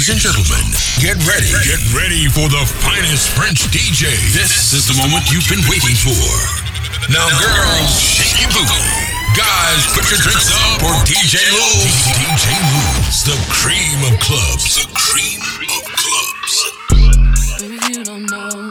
Ladies and gentlemen, get ready. Get ready for the finest French DJ. This is the moment you've been waiting for. Now, girls, shake your booty. Guys, put your drinks up for DJ Lou. DJ Lou's, the cream of clubs. The cream of clubs. Baby, you don't know.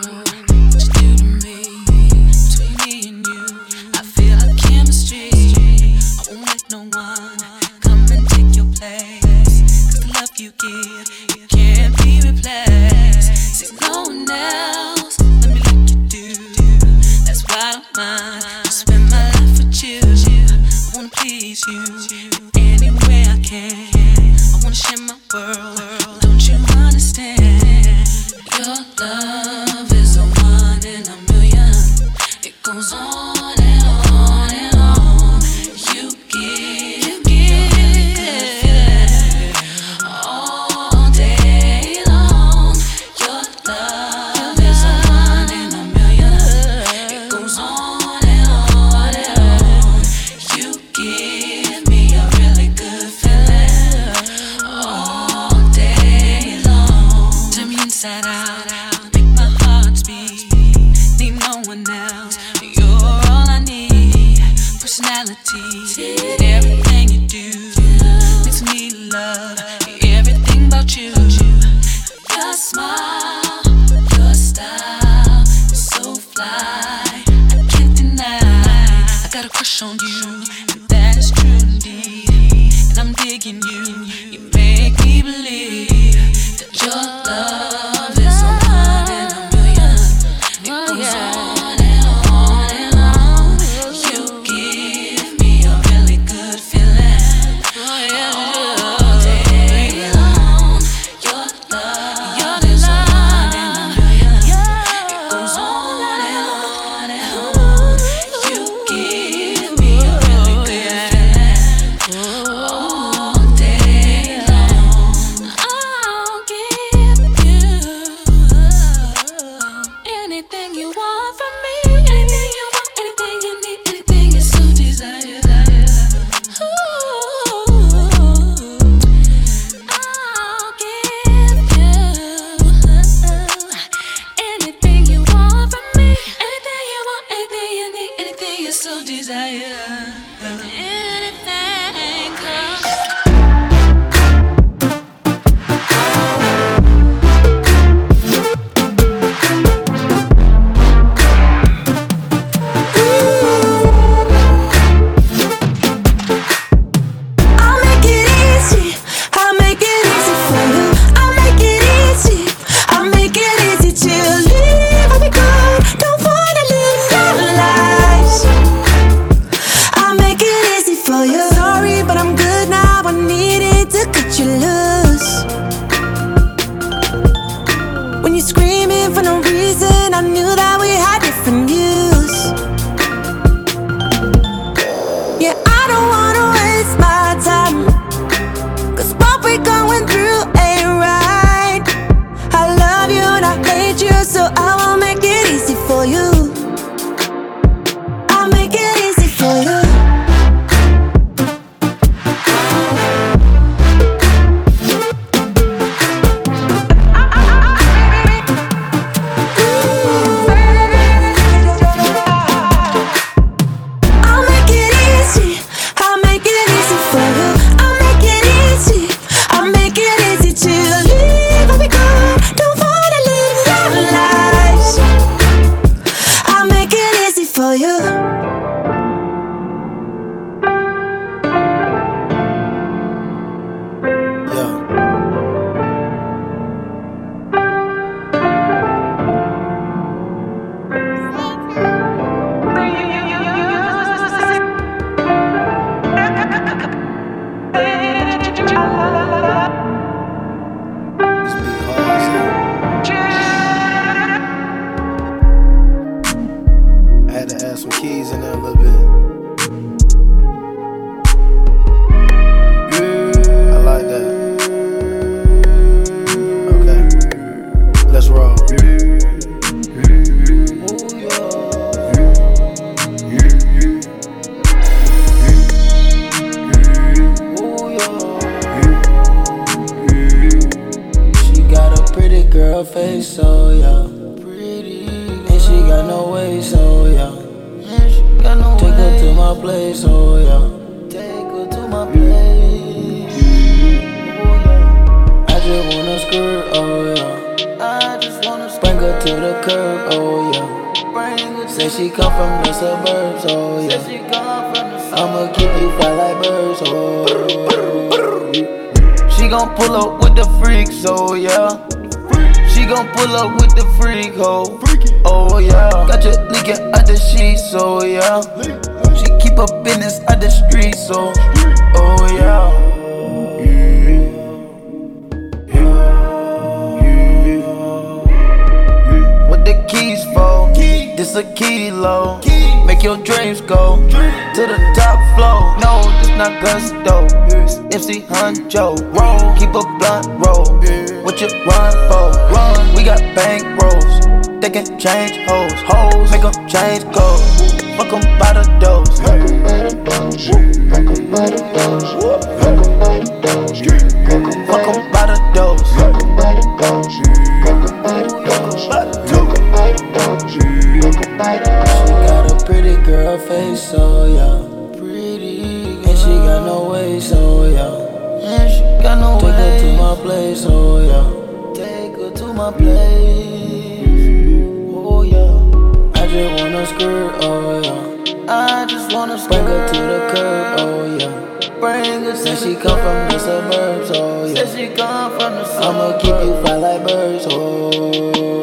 Bring her to the curb, oh yeah. Bring her Say she come from the suburbs, oh yeah. She come from the suburbs. I'ma keep you fly like birds, oh.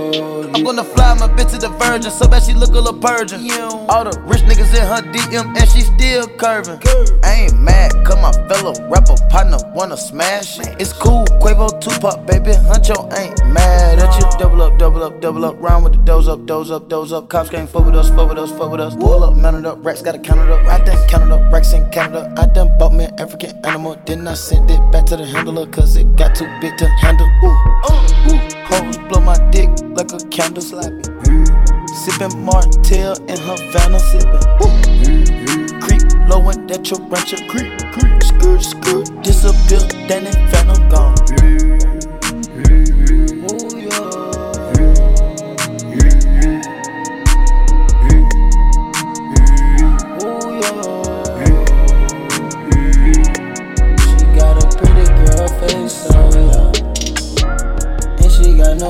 I'm gonna fly my bitch to the virgin, so bad she look a little purging. All the rich niggas in her DM and she still curving. I ain't mad, cause my fellow rapper partner wanna smash. it. It's cool, Quavo Tupac, baby, Huncho ain't mad at you. Double up, double up, double up, round with the doze up, doze up, doze up. Cops can't fuck with us, fuck with us, fuck with us. Pull up, mount it up, racks gotta count it up. I done counted up racks in Canada. I done bought me an African animal, then I sent it back to the handler, cause it got too big to handle. Ooh, uh, ooh. Hoes blow my dick like a candle slapping. Sippin' Martell in Havana, sippin'. Ooh. Creep low and that your ranch a creep, creep. Skirt, skirt, disappear, then it phantom gone. Ooh,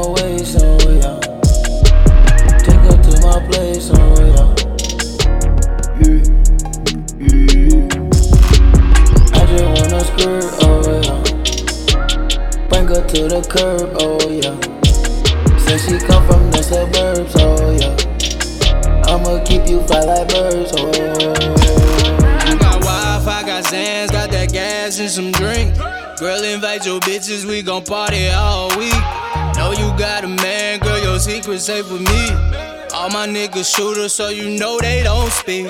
oh yeah. Take her to my place, oh yeah. I just wanna skirt, oh yeah. Bring her to the curb, oh yeah. Say she come from the suburbs, oh yeah. I'ma keep you fly like birds, oh. I got Wi-Fi, got Zans, got that gas and some drink. Girl, invite your bitches, we gon' party all week. Know you got a man, girl, your secret safe with me. All my niggas shooters, so you know they don't speak.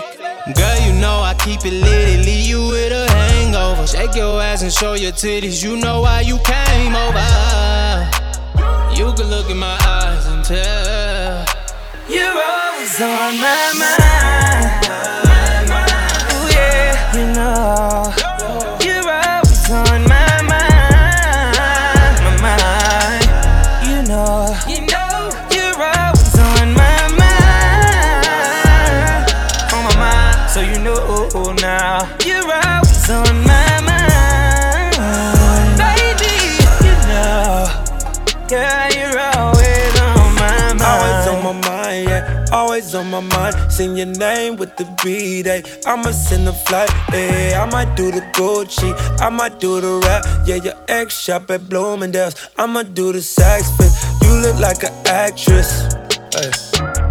Girl, you know I keep it lit, it leave you with a hangover. Shake your ass and show your titties, you know why you came over. You can look in my eyes and tell. You're always on my mind. Ooh, yeah, you know. My mind. Sing your name with the B day. I'ma send the flight, yeah. I might do the Gucci, I might do the rap. Yeah, your ex shop at Bloomingdale's. I'ma do the sax fit. You look like an actress. Hey.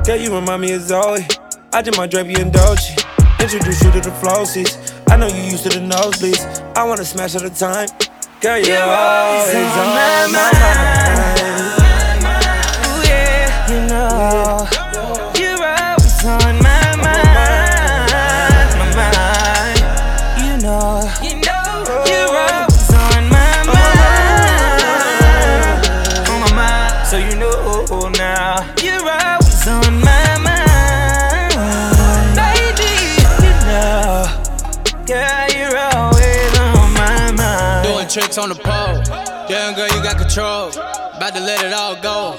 Girl, you remind me of Zoe. I did my drape you in Dolce. Introduce you to the flossies. I know you used to the nosebleeds. I wanna smash all the time. Girl, you're, always on my mind. Ooh, yeah, you know. on the pole. Damn girl, you got control. About to let it all go.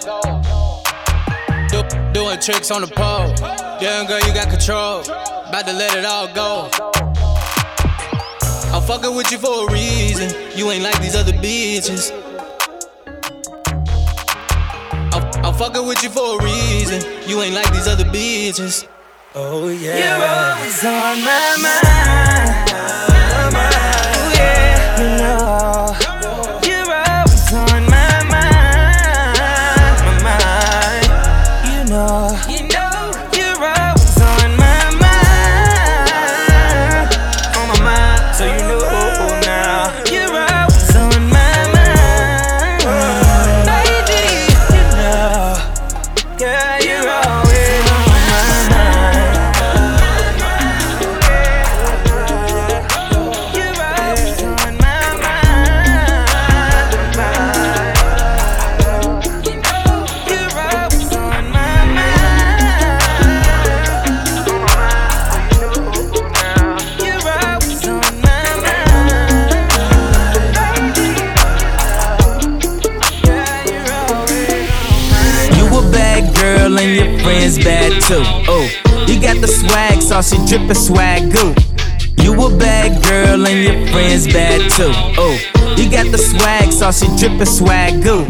Do, doing tricks on the pole. Damn girl, you got control. About to let it all go. I'm fucking with you for a reason. You ain't like these other bitches. I'm, I'm fucking with you for a reason. You ain't like these other bitches. Oh yeah. You're always on my mind. she drippin' swag goo. You a bad girl and your friends bad too. Oh, you got the swag So she drippin' swag goo.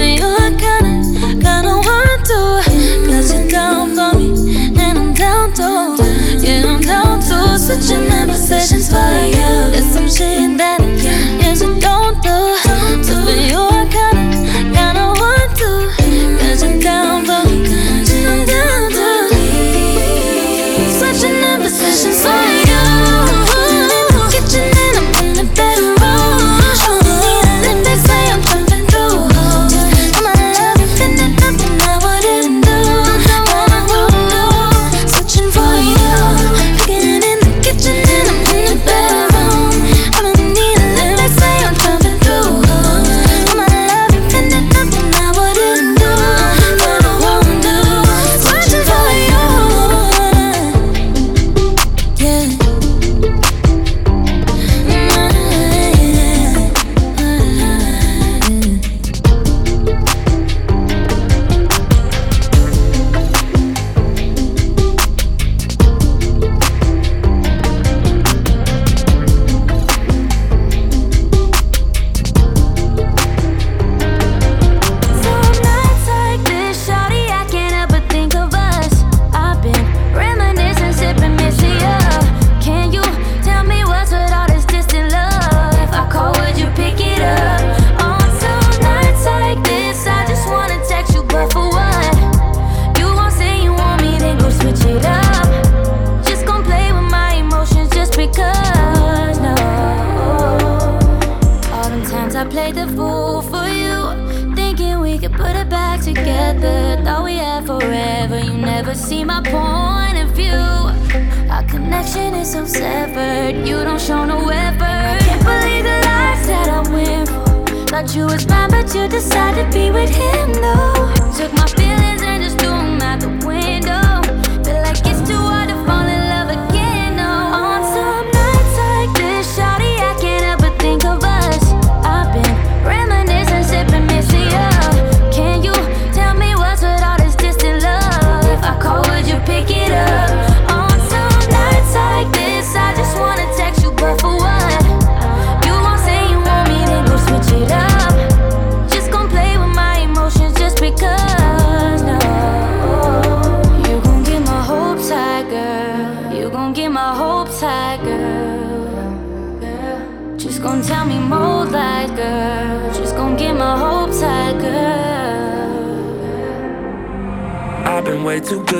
you're kinda, kinda want to. You're down for me, and I'm down too. Yeah, I'm down. Switching my for you. There's some shit that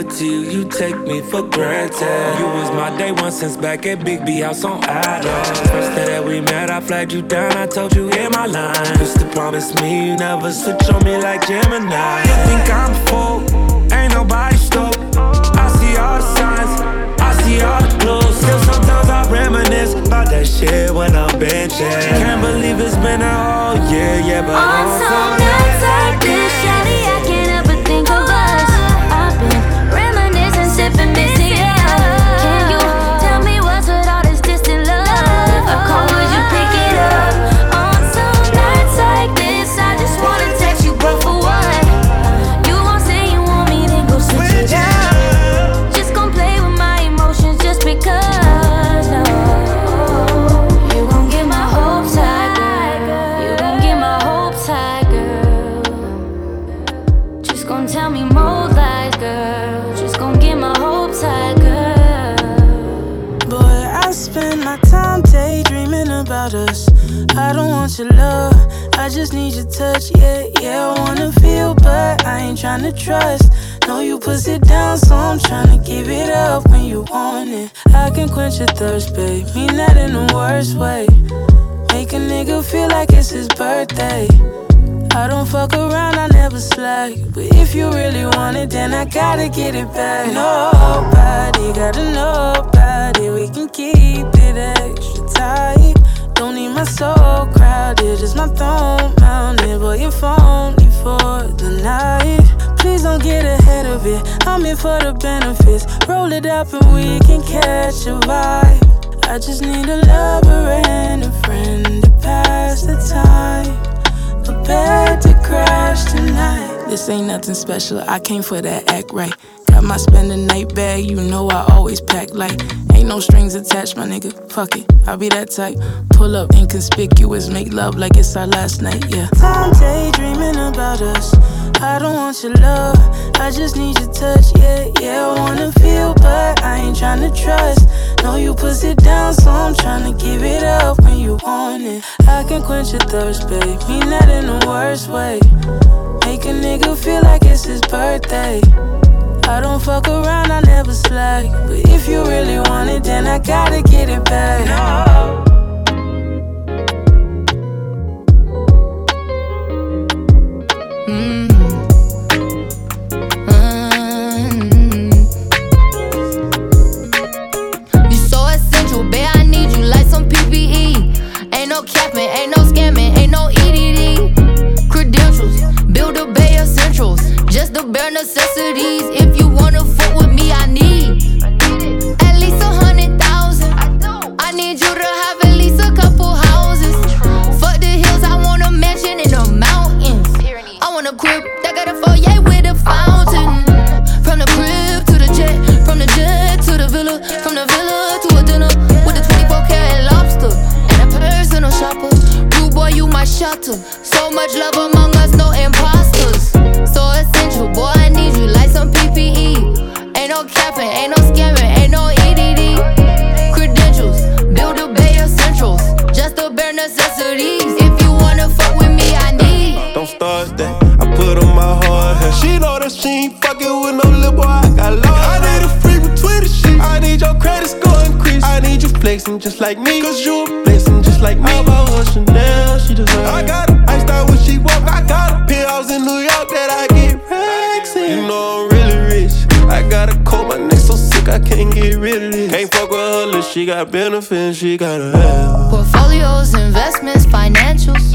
good to you, you take me for granted. You was my day one since back at Big B House on Adams. First day that we met, I flagged you down, I told you in my line. Used to promise me you never switch on me like Gemini. You think I'm full, ain't nobody stoked. I see all the signs, I see all the clues. Still sometimes I reminisce about that shit when I'm benching. Can't believe it's been a whole year, yeah, but On some nights like this, shawty, I tryna trust. Know you push it down, so I'm tryna give it up when you want it. I can quench your thirst, babe. Mean that in the worst way. Make a nigga feel like it's his birthday. I don't fuck around, I never slack. But if you really want it, then I gotta get it back. Nobody gotta it. We can keep it extra tight. Don't need my soul crowded, just my throne mounted. But your phone me for the night. Please don't get ahead of it. I'm here for the benefits. Roll it up and we can catch a vibe. I just need a lover and a friend to pass the time. A to crash tonight. This ain't nothing special. I came for that act right. Got my spend the night bag. You know I always pack light. Ain't no strings attached, my nigga. Fuck it, I'll be that type. Pull up inconspicuous, make love like it's our last night. Yeah. Time daydreaming about us. I don't want your love. I just need your touch. Yeah, yeah. I wanna feel, but I ain't tryna trust. Know you push it down, so I'm tryna give it up when you want it. I can quench your thirst, babe. Mean that in the worst way. Make a nigga feel like it's his birthday. I don't fuck around, I never slack. But if you really want it, then I gotta get it back. You the bare necessities. If you wanna fuck with me, I need at least a hundred thousand. I need you to have at least a couple houses. Fuck the hills, I want a mansion in the mountains. I want a crib that got a foyer with a fountain. From the crib to the jet, from the jet to the villa, from the villa to a dinner with a 24 karat lobster and a personal shopper. Rude boy, you my shelter. So much love among us, Ain't no ain't no scamming, ain't no EDD. Credentials, build a bay essentials, just the bare necessities. If you wanna fuck with me, I need. Don't start that. I put on my hard hat. She know that she ain't fucking with no little boy. I got love. I need a free between the shit. I need your credit score increase. I need you flexing just like me. Cause you a blessing just like me. I bought her Chanel, she deserve I got her iced out when she walk. I got her penthouse in New York that I get racks in. You know I can't get rid of this. Can't fuck with her, look, she got benefits, she got a hell. Portfolios, investments, financials.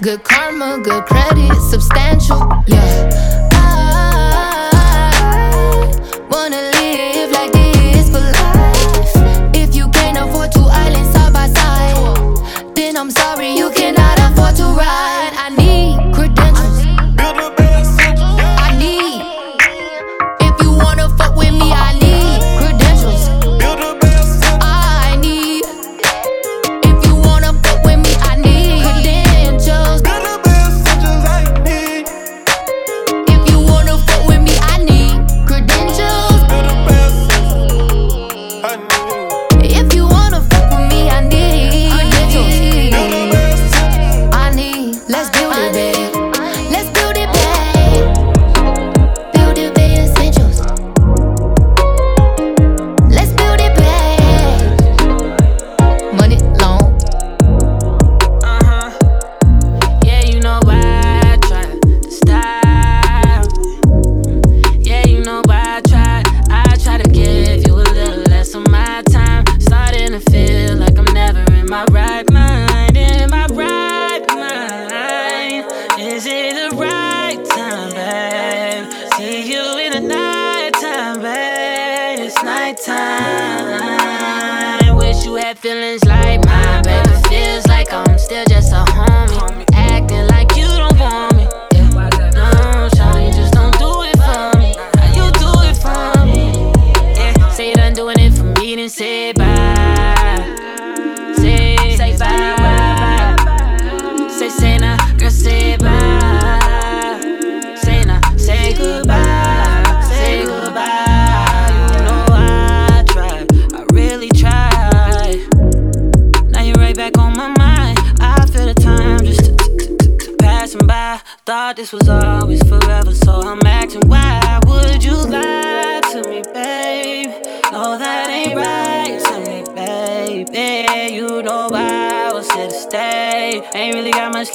Good karma, good credit, substantial. Yeah. I wanna live like this for life. If you can't afford two islands side by side, then I'm sorry, you cannot afford to ride.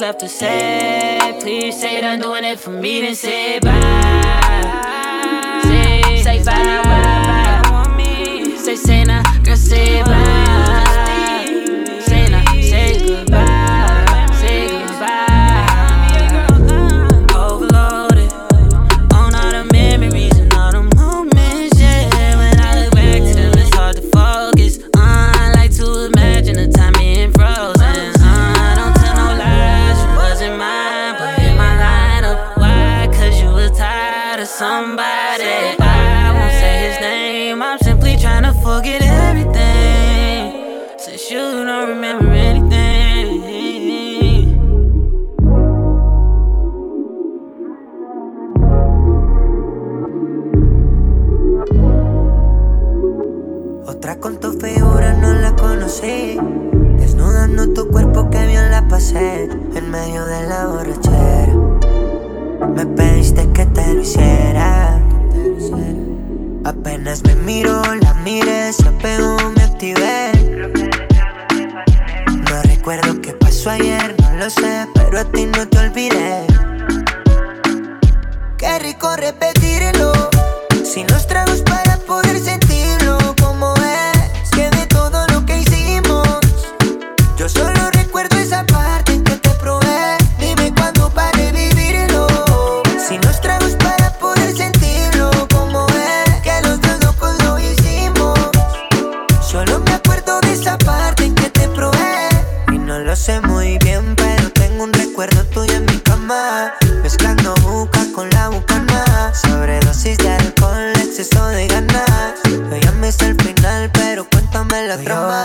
what's left to say. Please say done doing it for me, then say bye. Say, say bye. Say, say nah, girl, say bye. lo sé muy bien, pero tengo un recuerdo tuyo en mi cama. Mezclando buca con la bucana. Sobredosis de alcohol, exceso de ganas. Yo ya me el final, pero cuéntame la Hoy trama.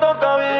toca bien.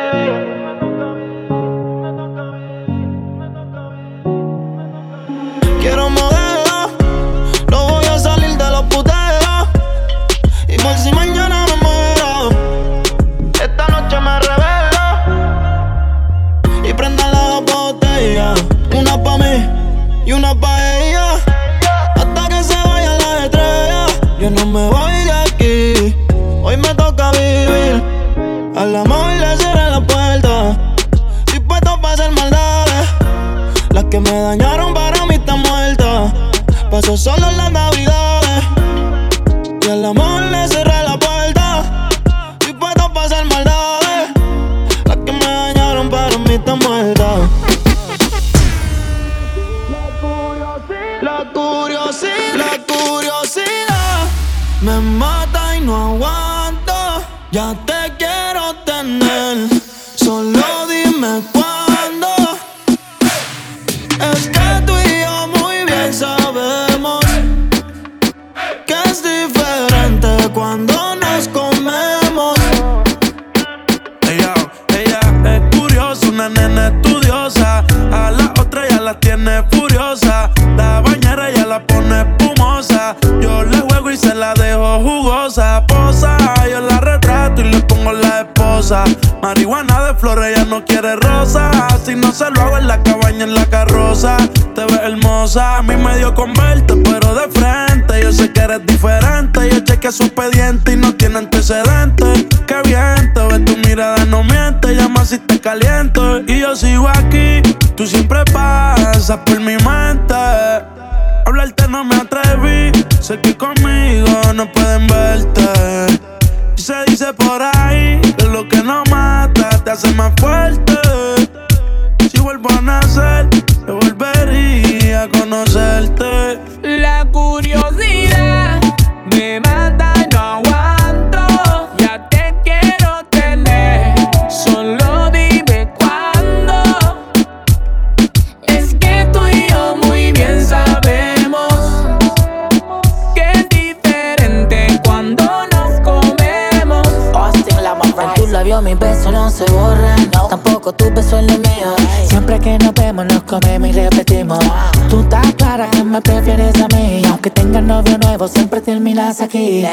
aquí.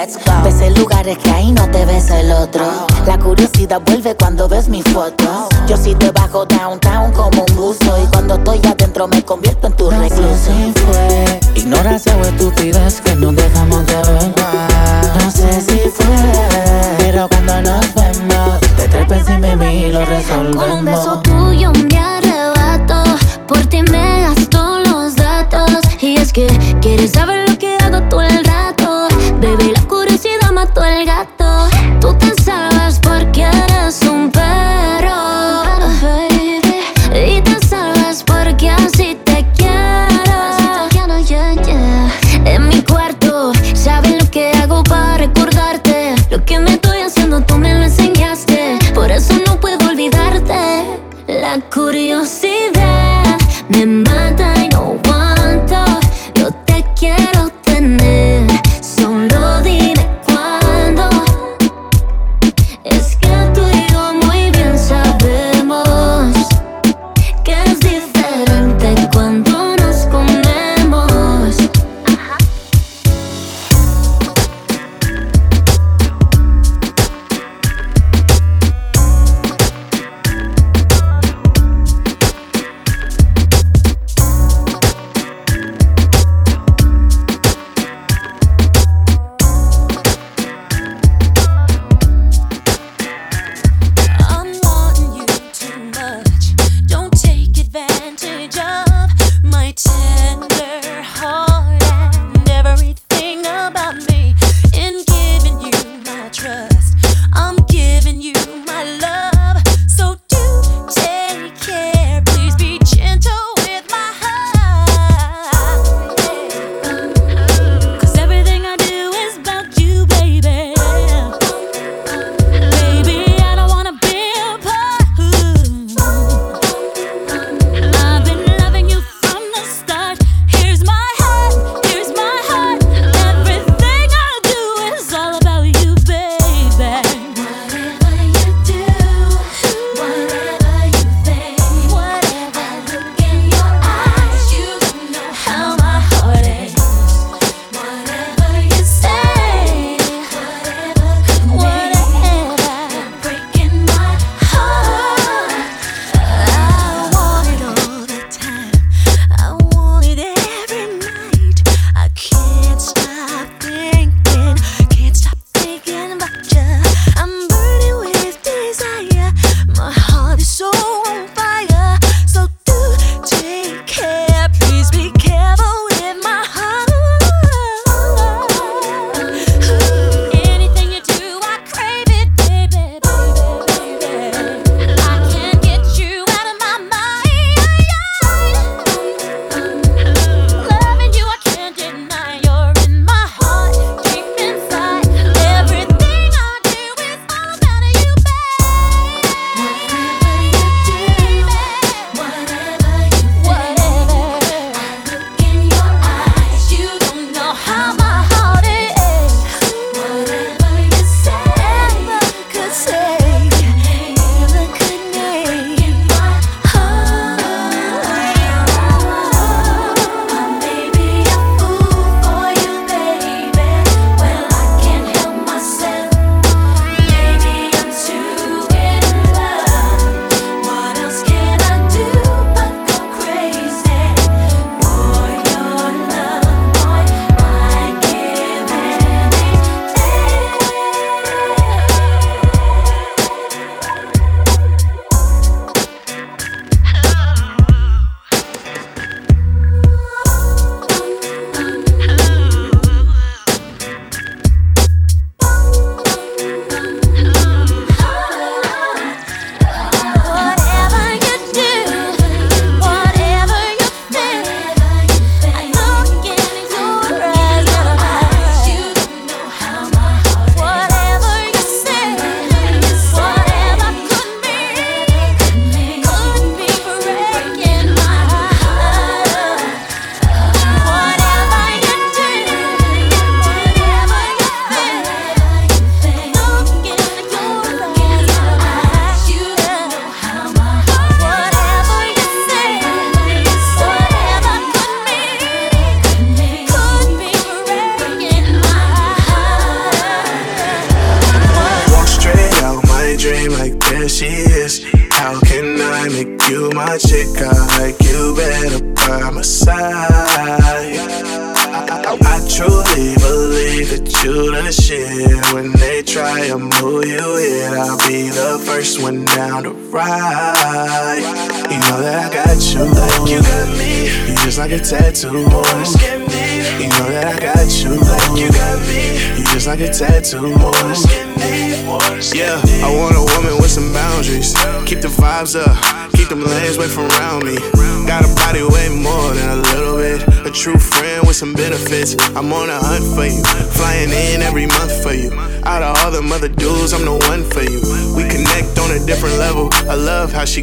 Ves el lugares que ahí no te ves el otro. La curiosidad vuelve cuando ves mis fotos. Yo sí te bajo downtown como un buzo. Y cuando estoy adentro me convierto en tu no recluso. Si fue ignorancia o estupidez que no dejamos de ver. No sé si fue, pero cuando nos vemos, te trepo encima de mí y lo resolvemos. Con un beso tuyo me arrebato. Por ti me gasto los datos. Y es que quieres saber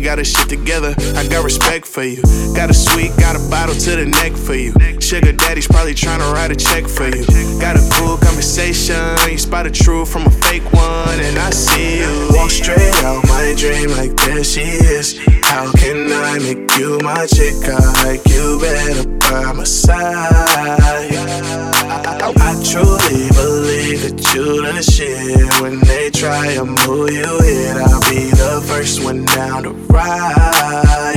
got her shit together. I got respect for you. Got a sweet, got a bottle to the neck for you. Sugar daddy's probably trying to write a check for you. Got a cool conversation. You spot a true from a fake one, and I see you. Walk straight out my dream like there she is. How can I make you my chick? I like you better by my side. Truly believe that you the shit. When they try to move you in, I'll be the first one down to ride.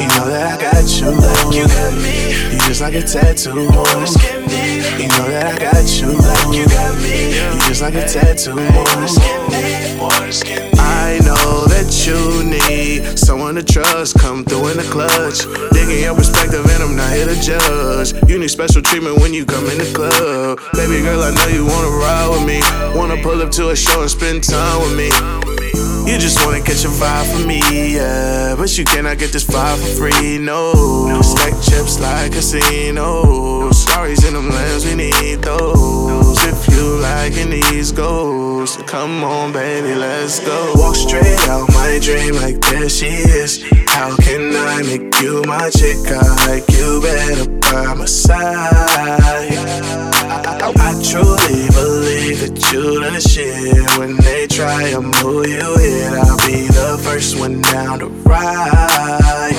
You know that I got you, like you got me. You just like a tattoo. You know that I got you, like you got me. You just like a tattoo. Wanna skin me? Wanna skin me? I know that you need someone to trust. Come through in the clutch. Digging your perspective, and I'm not here to judge. You need special treatment when you come in the club. Baby girl, I know you wanna ride with me. Wanna pull up to a show and spend time with me. You just wanna catch a vibe from me, yeah. But you cannot get this vibe for free, no. Stack chips like casinos. Stories in them lands, we need those. If you like liking these goals, come on, baby, let's go. Walk straight out my dream like there she is. How can I make you my chick? I like you better by my side. I, I truly believe that you the shit. When they try to move you in, I'll be the first one down to ride.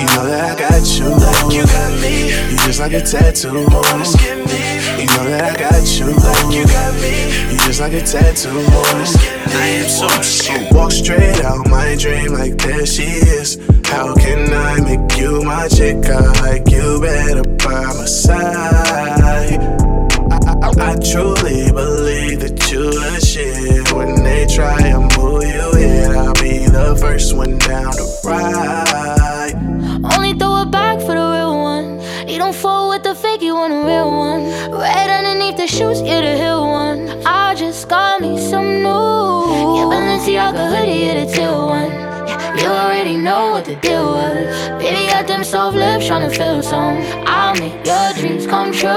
You know that I got you, like you got me. You just like a tattoo. Wanna skin me? You know that I got you, like you got me. You just like a tattoo. Wanna skin me? I am so so. Walk straight out my dream like there she is. How can I make you my chick? I like you better by my side. I, truly believe that you the shit. When they try to move you in, I'll be the first one down to ride. Only throw it back for the real one. You don't fall with the fake, you want a real one. Right underneath the shoes, yeah, the hill one. I just got me some new. Yeah, Balenciaga hoodie, yeah, the teal one. You already know what the deal was. Baby got them soft lips, tryna feel some. I'll make your dreams come true.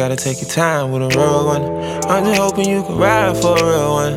Gotta take your time with a real one. I'm just hoping you can ride for a real one.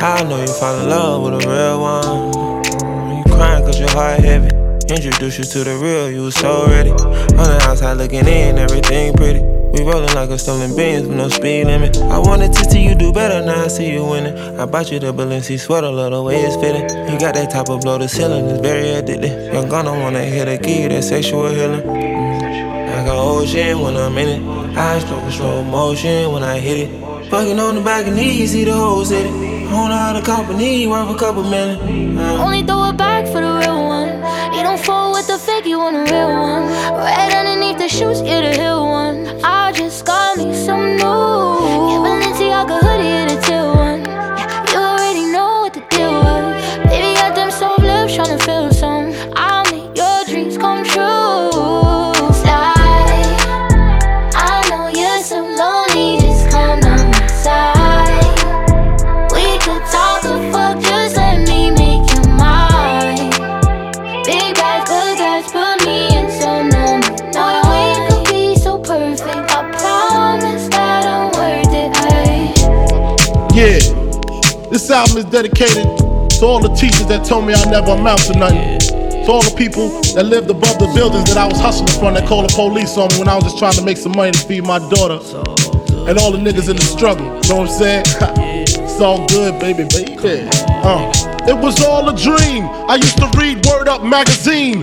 I know you fall in love with a real one. You crying cause your heart heavy. Introduce you to the real, you was so ready. On the outside looking in, everything pretty. We rolling like a stolen beans with no speed limit. I wanted to see you do better, now I see you winning. I bought you the Balenci sweater, love the way it's fitting. You got that type of blow the ceiling, it's very addictive. Young I wanna hit a key, that sexual healing. Like an ocean when I'm in it. I stroke in slow motion when I hit it. Fucking on the back of knees, see the hit it. Owner of the company, worth a couple million. Uh. Only throw it back for the real one. You don't fall with the fake, you want a real one. Right underneath the shoes, you're the hill one. I just got me some new. Is dedicated to all the teachers that told me I never amount to nothing. To all the people that lived above the buildings that I was hustling from that called the police on me when I was just trying to make some money to feed my daughter. And all the niggas in the struggle, you know what I'm saying? it's all good, baby, baby. Uh. It was all a dream. I used to read Word Up magazine,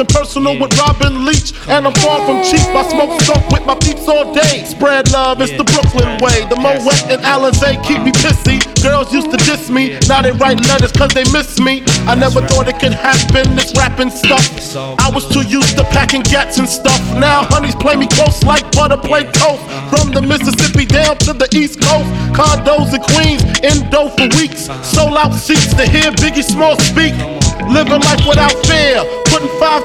Up close and personal with Robin Leach. And I'm far from cheap. I smoke skunk with my peeps all day. Spread love, it's the Brooklyn way. The Moet and Alizé keep me pissy. Girls used to diss me, now they write letters cause they miss me. I never thought it could happen, this rapping stuff. I was too used to packing gats and stuff. Now honeys play me close like butter play toast. From the Mississippi down to the East Coast. Condos in Queens, indo for weeks. Sold out seats to hear Biggie Small speak. Living life without fear. Putting five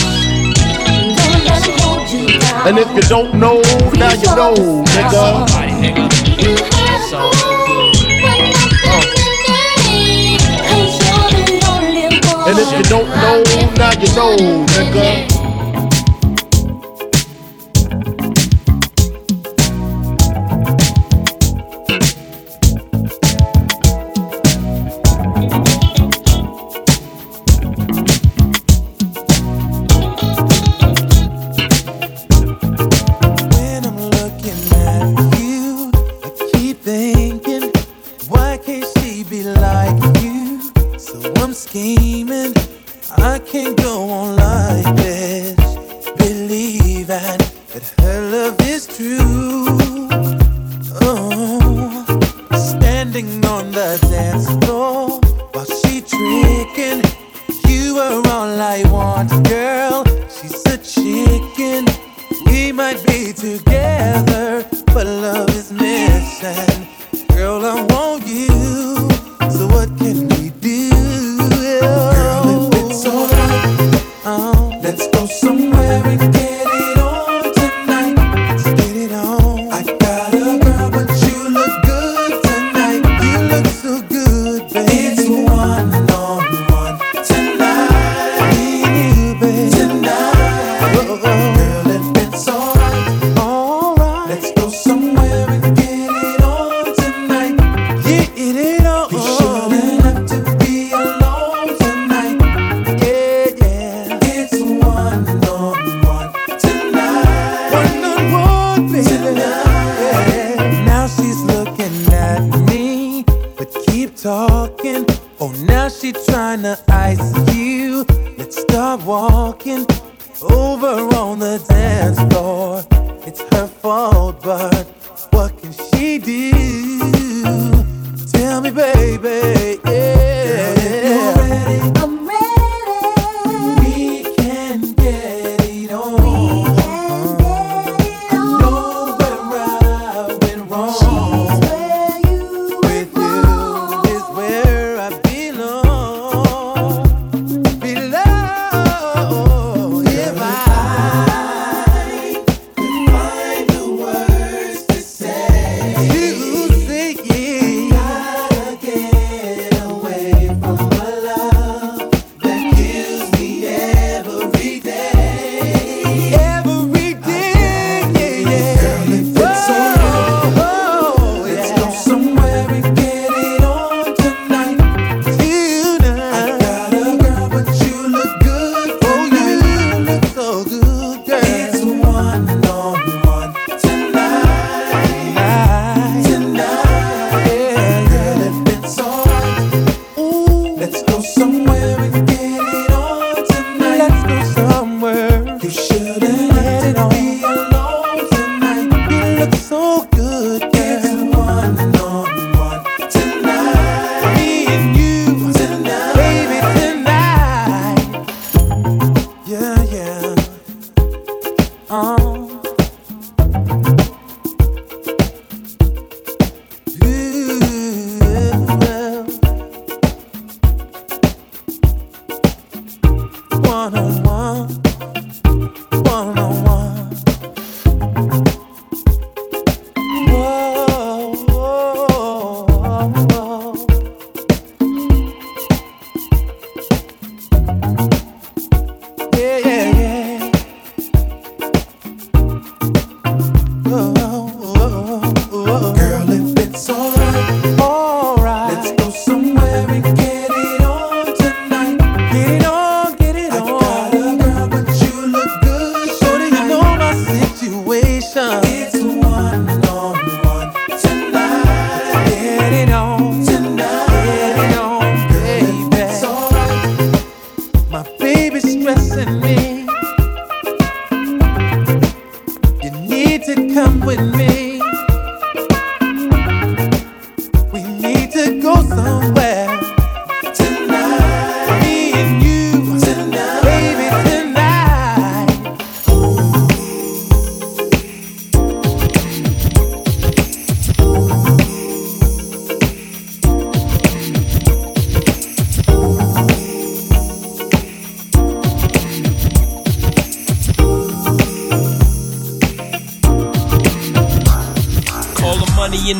And if you don't know, now you know, nigga. And if you don't know, now you know, nigga.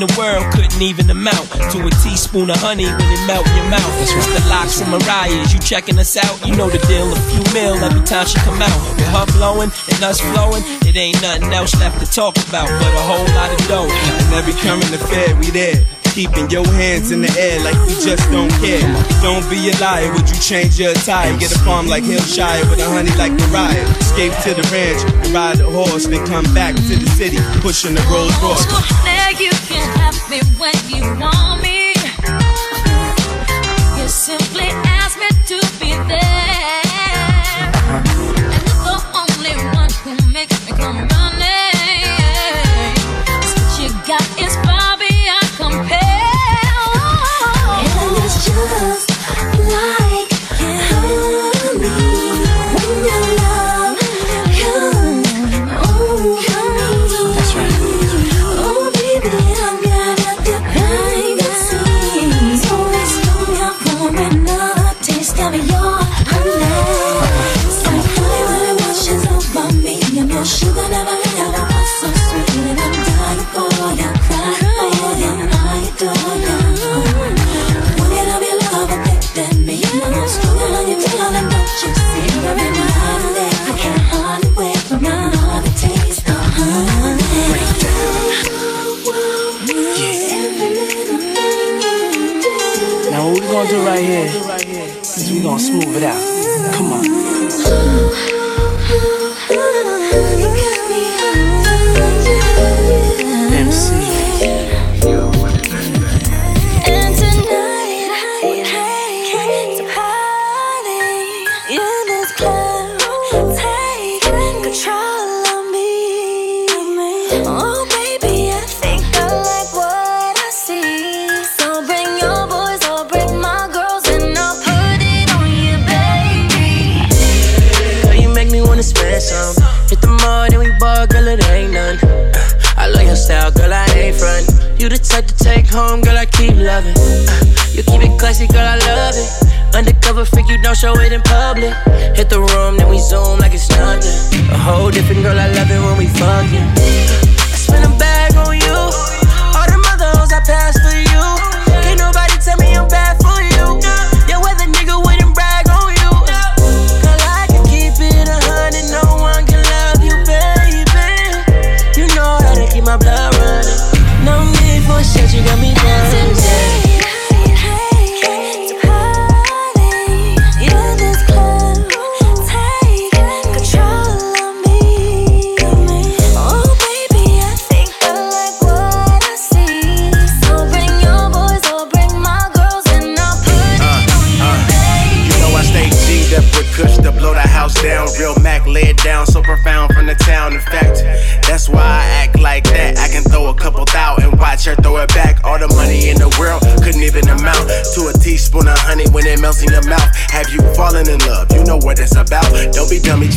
the world couldn't even amount to a teaspoon of honey when it melt in your mouth. That's right. the locks from Mariah's. You checking us out? You know the deal. A few mil every time she come out. With her blowing and us flowing, it ain't nothing else left to talk about but a whole lot of dough. And every coming to Fed, we there. Keeping your hands in the air like you just don't care. Don't be a liar, would you change your attire? Get a farm like Hillshire with a honey like Mariah. Escape to the ranch, ride a horse, then come back to the city, pushing the Rolls Royce me what you want. clubbing. Uh, you keep it classy, girl, I love it. Undercover freak, you don't show it in public. Hit the room, then we zoom like it's nothing. A whole different girl, I love it when we fucking. Uh, I spend a bag on you. All the mother hoes I pass for you.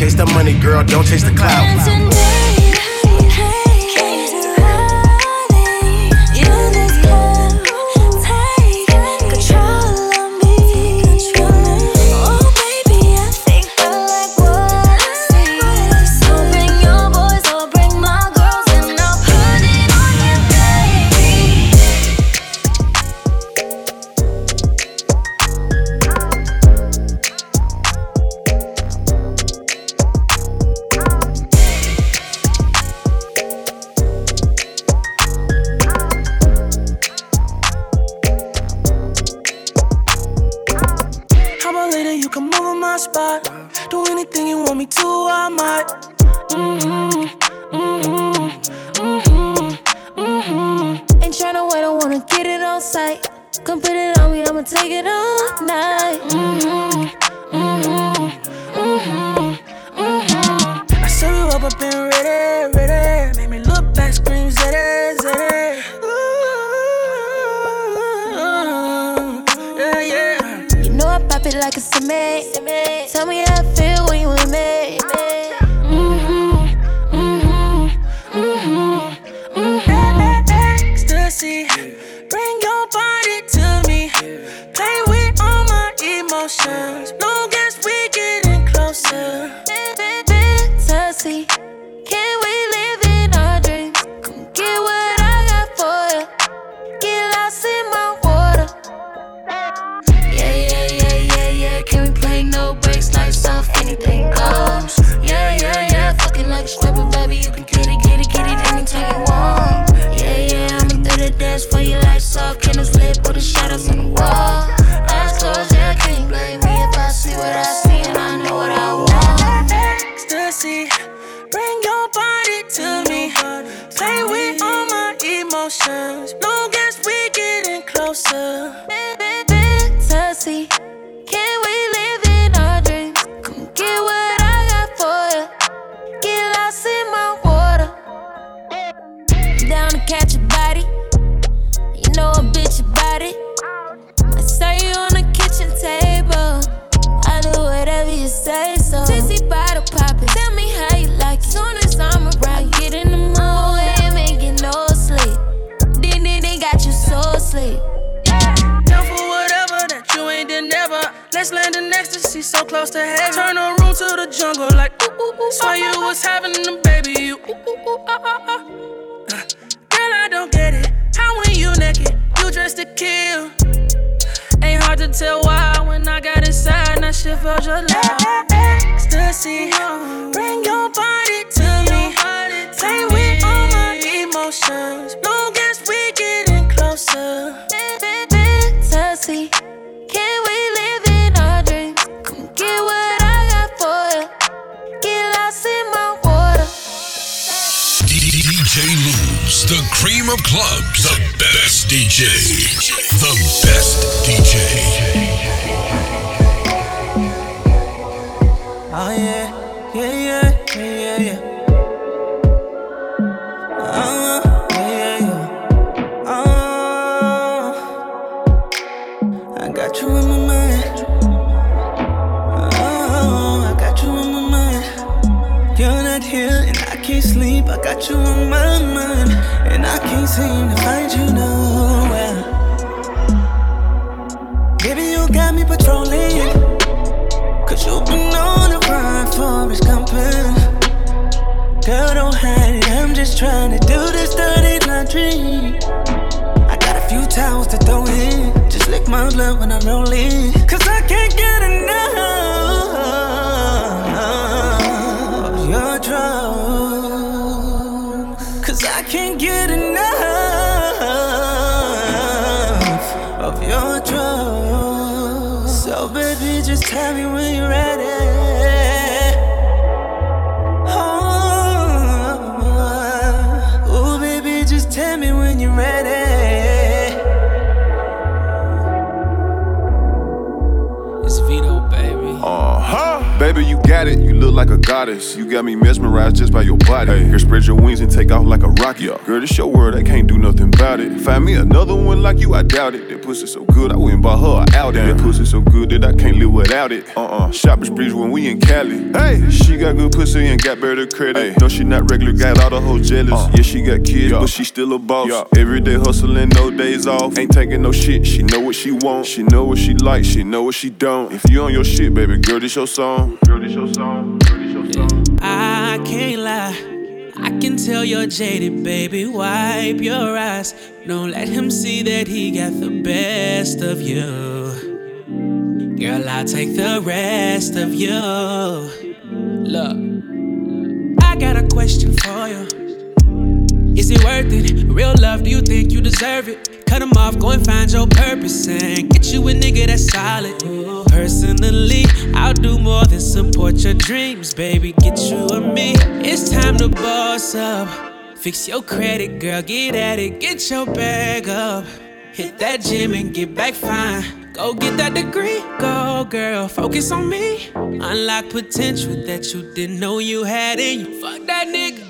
chase the money, girl, don't chase the clout. my spot. Do anything you want me to, I might. Mmm, mmm, mmm, mmm. Ain't tryna wait, I wanna get it on sight. Come put it on me, I'ma take it all night. Mmm, mmm, mmm, mmm. I serve you up, I've ready, ready. Make me look back, scream, zitty, zitty. Ooh, yeah, yeah. You know I pop it like a cement. Tell me tell why when I got inside and I shit felt just Ecstasy, bring your body to me. Play with all my emotions. Long as we getting closer. Fantasy, can we live in our dreams? Come get what I got for you. Get lost in my water. DJ Lose, the cream of clubs, the DJ, the best DJ. Look like a goddess. You got me mesmerized just by your body. Girl, spread your wings and take off like a rocket. Girl, this your world. I can't do nothing about it. Find me another one like you. I doubt it. That pussy so good. I went and bought her a Audi. That pussy so good that I can't live without it. Uh uh Shopping sprees when we in Cali. Hey, she got good pussy and got better credit. No, she not regular. Got all the hoes jealous. Yeah, she got kids, but she still a boss. Every day hustling, no days off. Ain't taking no shit. She know what she want. She know what she like. She know what she don't. If you on your shit, baby girl, this your song. Girl, this your song. Girl, this your song. I can't lie. I can tell you're jaded, baby. Wipe your eyes. Don't let him see that he got the best of you. Girl, I'll take the rest of you. Look, I got a question for you. Is it worth it? Real love, do you think you deserve it? Cut him off, go and find your purpose and get you a nigga that's solid. Personally, I'll do more than support your dreams, baby. Get you and me. It's time to boss up. Fix your credit, girl, get at it. Get your bag up. Hit that gym and get back fine. Go get that degree, go girl, focus on me. Unlock potential that you didn't know you had in you. Fuck that nigga,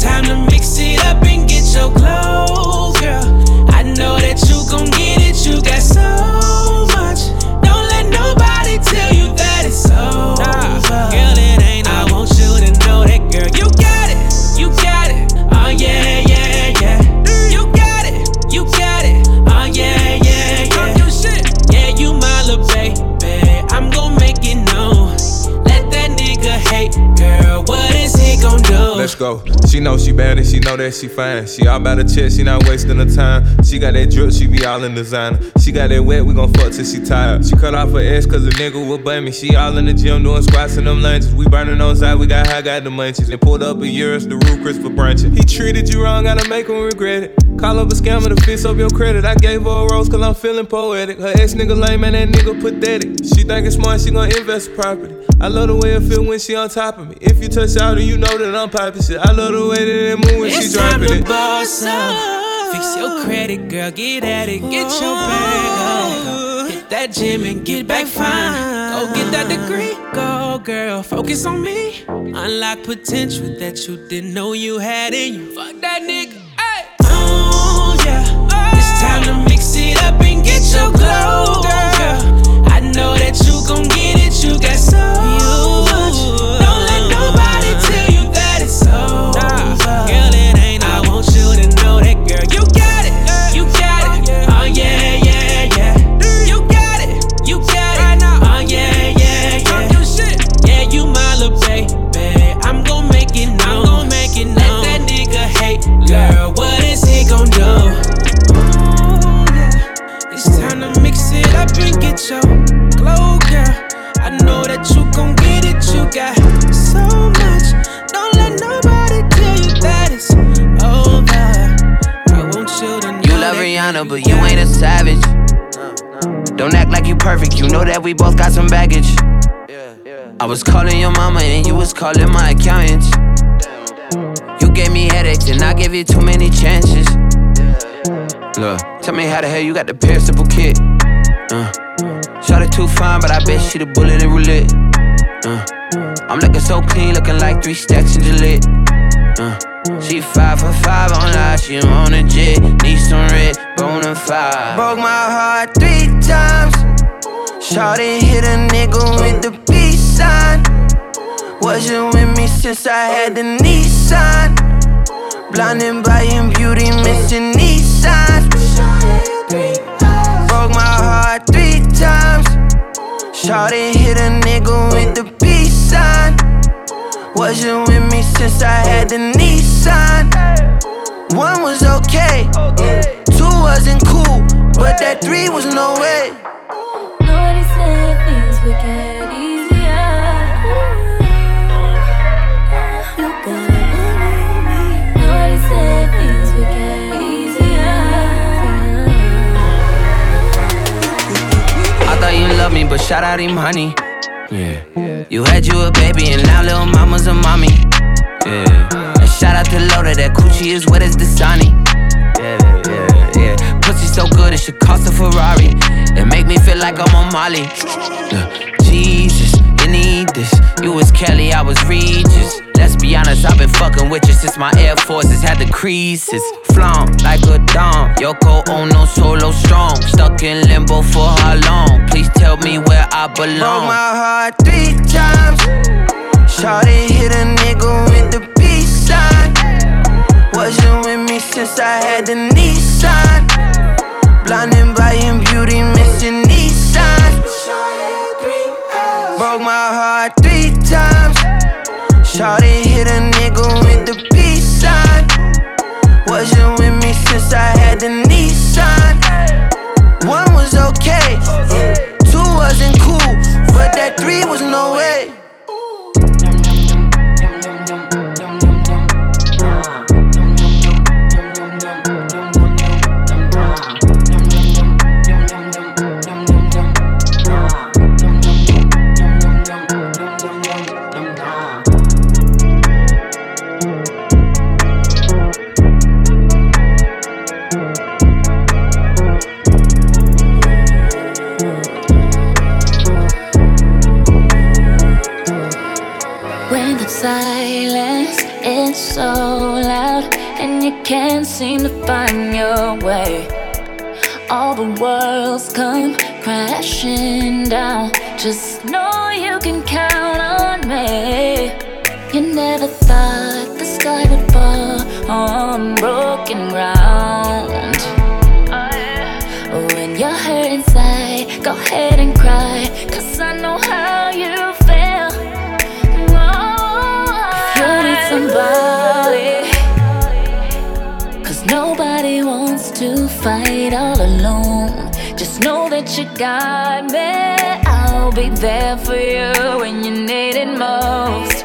time to mix it up and get your glow, girl. I know that you gon' get it, you got so Let's go. She know she bad and she know that she fine. She all about her chest, she not wasting her time. She got that drip, she be all in designer. She got that wet, we gon' fuck till she tired. She cut off her ass cause the nigga will blame me. She all in the gym doing squats and them lunges. We burning on side, we got high, got the munchies. And pulled up a years, the roof for brunching. He treated you wrong, gotta make him regret it. Call up a scammer to fix up your credit. I gave her a rose cause I'm feeling poetic. Her ex nigga lame and that nigga pathetic. She thinking smart, she gon' invest in property. I love the way it feel when she on top of me. If you touch out, you know that I'm popping shit. I love the way that it move when she It's time dropping to it. boss up. Fix your credit, girl. Get at it. Get your bag up. Hit that gym and get back fine. Go get that degree. Go, girl. Focus on me. Unlock potential that you didn't know you had in you. Fuck that nigga. Ay. Oh, yeah. It's time to mix it up and get your glow, girl. I know that you gon' get but you ain't a savage. Don't act like you perfect, you know that we both got some baggage. I was calling your mama and you was calling my accountant. You gave me headaches and I gave you too many chances. Look, tell me how the hell you got the perishable kit. Uh, shot it too fine, but I bet she the bullet in roulette. Uh, I'm looking so clean, looking like three stacks in Gillette. Uh, she five for five on live, she on a jet. Need some red, bona fide. Broke my heart three times. Shawty hit a nigga with the peace sign. Wasn't with me since I had the Nissan. Blinded by in beauty, missing these signs. Broke my heart three times. Shawty hit a nigga with the peace sign. Wasn't with me since I had the Nissan. One was okay, two wasn't cool. But that three was no way. Nobody said things would get easier. You gotta believe me. Nobody said things would get easier. I thought you loved me, but shout out him, honey. Yeah. You had you a baby, and now little mama's a mommy. Yeah. And shout out to Loda, that coochie is wet as the Dasani. Yeah, yeah, yeah. Pussy so good, it should cost a Ferrari. It make me feel like I'm on Molly. Yeah. Jesus, you need this. You was Kelly, I was Regis. Let's be honest, I've been fucking with you since my Air Forces had the creases. Flown like a dom. Yoko Ono solo strong. Stuck in limbo for how long? Please tell me where I belong. Broke my heart three times. Shawty hit a nigga with the peace sign. Wasn't with me since I had the Nissan. Blinded by your beauty, Shawty hit a nigga with the peace sign. Wasn't with me since I had the Nissan. One was okay, two wasn't cool, but that three was can't seem to find your way, all the worlds come crashing down. Just know you can count on me. You never thought the sky would fall on broken ground. When you're hurt inside, go ahead and cry, cause I know how you to fight all alone. Just know that you got me. I'll be there for you when you need it most.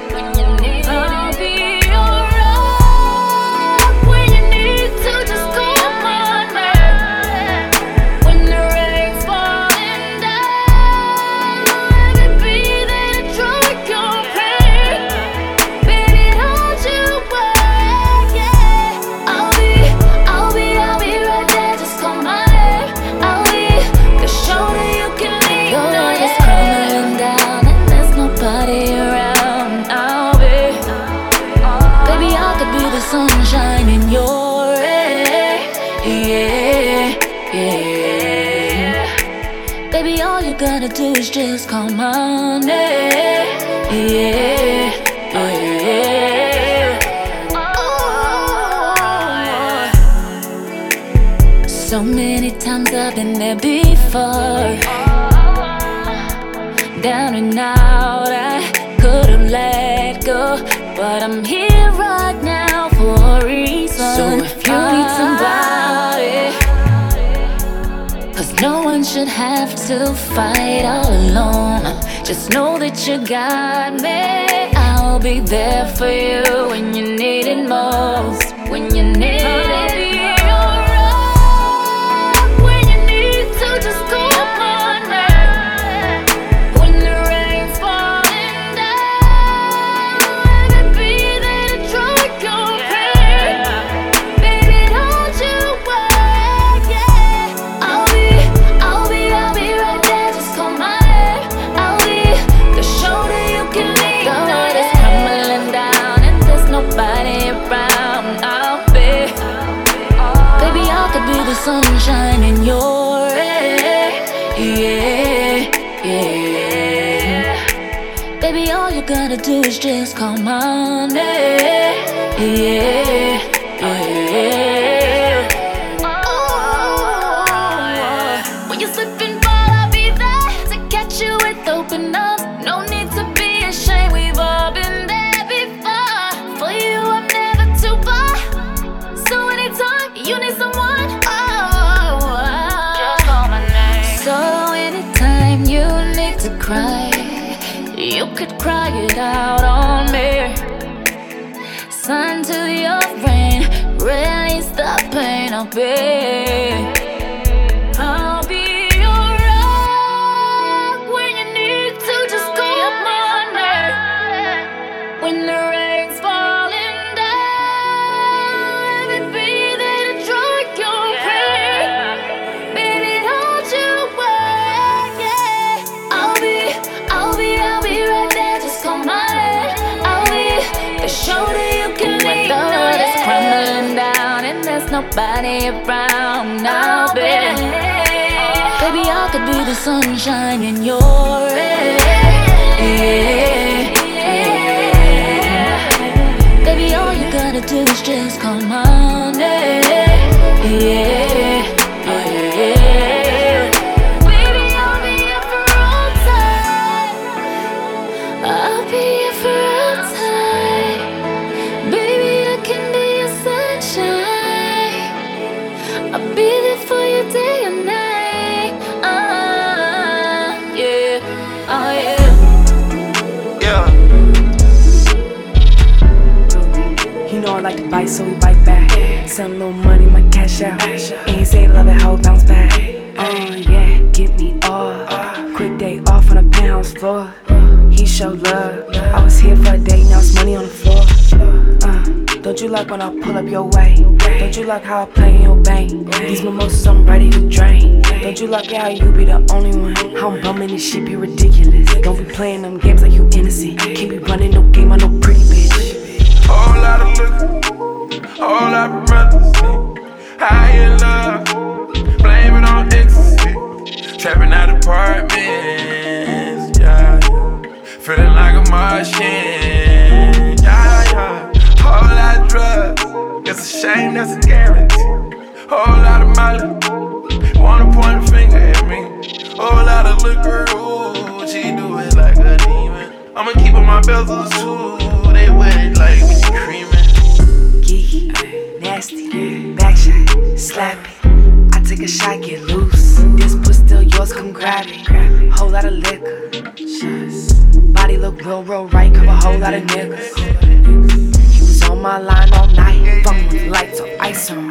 Call my name. Yeah, yeah. Oh. Eh, eh, eh. So many times I've been there before. Down and out, should have to fight all alone. Just know that you got me. I'll be there for you when you need it most. Gotta do is just call my name. Eh, yeah, yeah. Cry out on me. Sun to your rain, release the pain. I'll be. Nobody around now, baby. Baby, I could be the sunshine in your head. Yeah. Baby, all you gotta do is just call my name. Yeah. So we bite back. Send a little money, my cash out. Ain't say love it, how bounce back. Oh yeah, get me off. Quick day off on the penthouse floor. He showed love. I was here for a day, now it's money on the floor. Uh, don't you like when I pull up your way? Don't you like how I play in your bank? These mimosas I'm ready to drain. Don't you like how you be the only one? How I'm bumming this shit be ridiculous. Don't be playing them games like you innocent. Can't be running no game on no pretty bitch. Whole lot of liquor, lot of brothers. High in love, blame it on ecstasy. Trapping out apartments, yeah, yeah. Feeling like a Martian, yeah, yeah. Whole lot of drugs, it's a shame that's a guarantee. Whole lot of money, wanna point a finger at me. Whole lot of liquor, ooh, she do it like a demon. I'ma keep on my bezels too, they wet like creaming. Nasty, back shot, slap it. I take a shot, get loose. This puss still yours, come grab it. Whole lot of liquor. Body look real, real right, cover a whole lot of niggas. He was on my line all night, fucking with lights or ice on.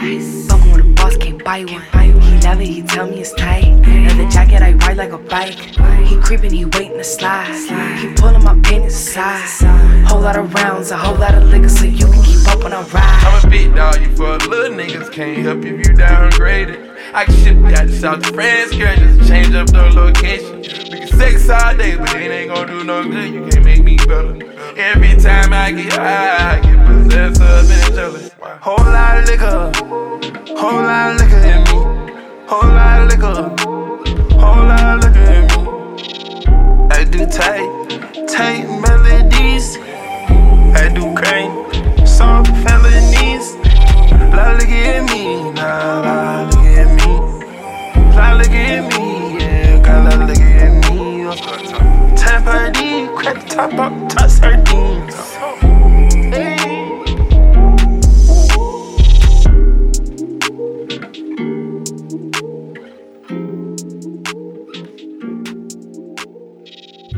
Fucking with a boss, can't buy one. He love it, he tell me it's tight. Leather jacket, I ride like a bike. He creeping, he waiting to slide. He pulling my panties aside. Whole lot of rounds, a whole lot of liquor, so you can when I ride. I'm a big dog, you for little niggas can't help if you downgraded. I can ship out to South France, girl, just change up the location. We can sex all day, but it ain't gonna do no good. You can't make me better. Every time I get high, I get possessed up and jealous. Whole lot of liquor, whole lot of liquor in me. Whole lot of liquor, whole lot of liquor in me. I do tight, tight melodies. I do crime, felonies. La look at me, la look at me. La look at me, yeah, look at me. Temper D, crack the top up.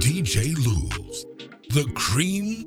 DJ Luz, the cream